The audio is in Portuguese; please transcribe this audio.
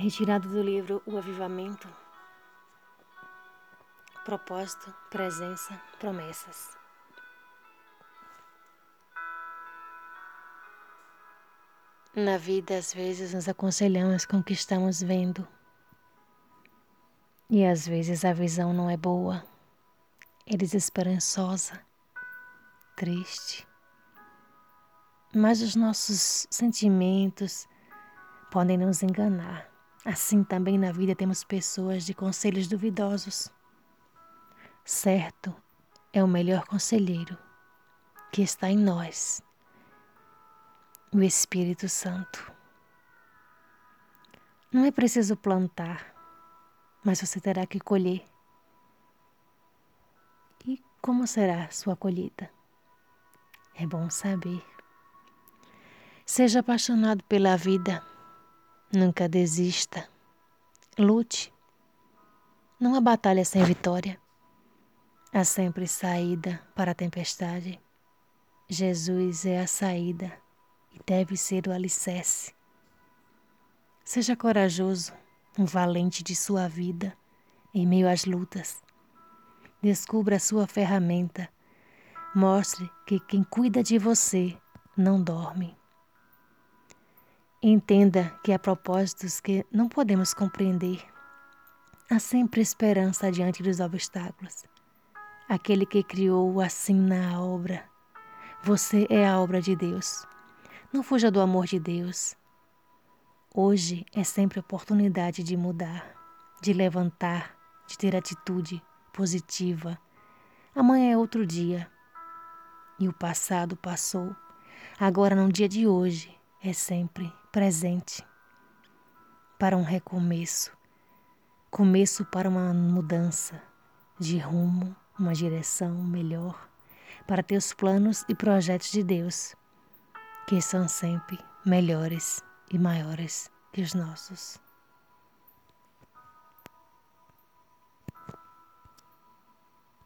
Retirado do livro O Avivamento. Propósito, presença, promessas. Na vida, às vezes, nos aconselhamos com o que estamos vendo. E às vezes a visão não é boa, é desesperançosa, triste. Mas os nossos sentimentos podem nos enganar. Assim também na vida temos pessoas de conselhos duvidosos. Certo é o melhor conselheiro que está em nós, o Espírito Santo. Não é preciso plantar, mas você terá que colher. E como será sua colheita? É bom saber. Seja apaixonado pela vida Nunca desista. Lute. Não há batalha sem vitória. Há sempre saída para a tempestade. Jesus é a saída e deve ser o alicerce. Seja corajoso, um valente de sua vida em meio às lutas. Descubra a sua ferramenta. Mostre que quem cuida de você não dorme. Entenda que há propósitos que não podemos compreender. Há sempre esperança diante dos obstáculos. Aquele que criou assim na obra. Você é a obra de Deus. Não fuja do amor de Deus. Hoje é sempre oportunidade de mudar, de levantar, de ter atitude positiva. Amanhã é outro dia. E o passado passou. Agora, no dia de hoje, é sempre presente para um recomeço, começo para uma mudança de rumo, uma direção melhor para teus planos e projetos de Deus, que são sempre melhores e maiores que os nossos.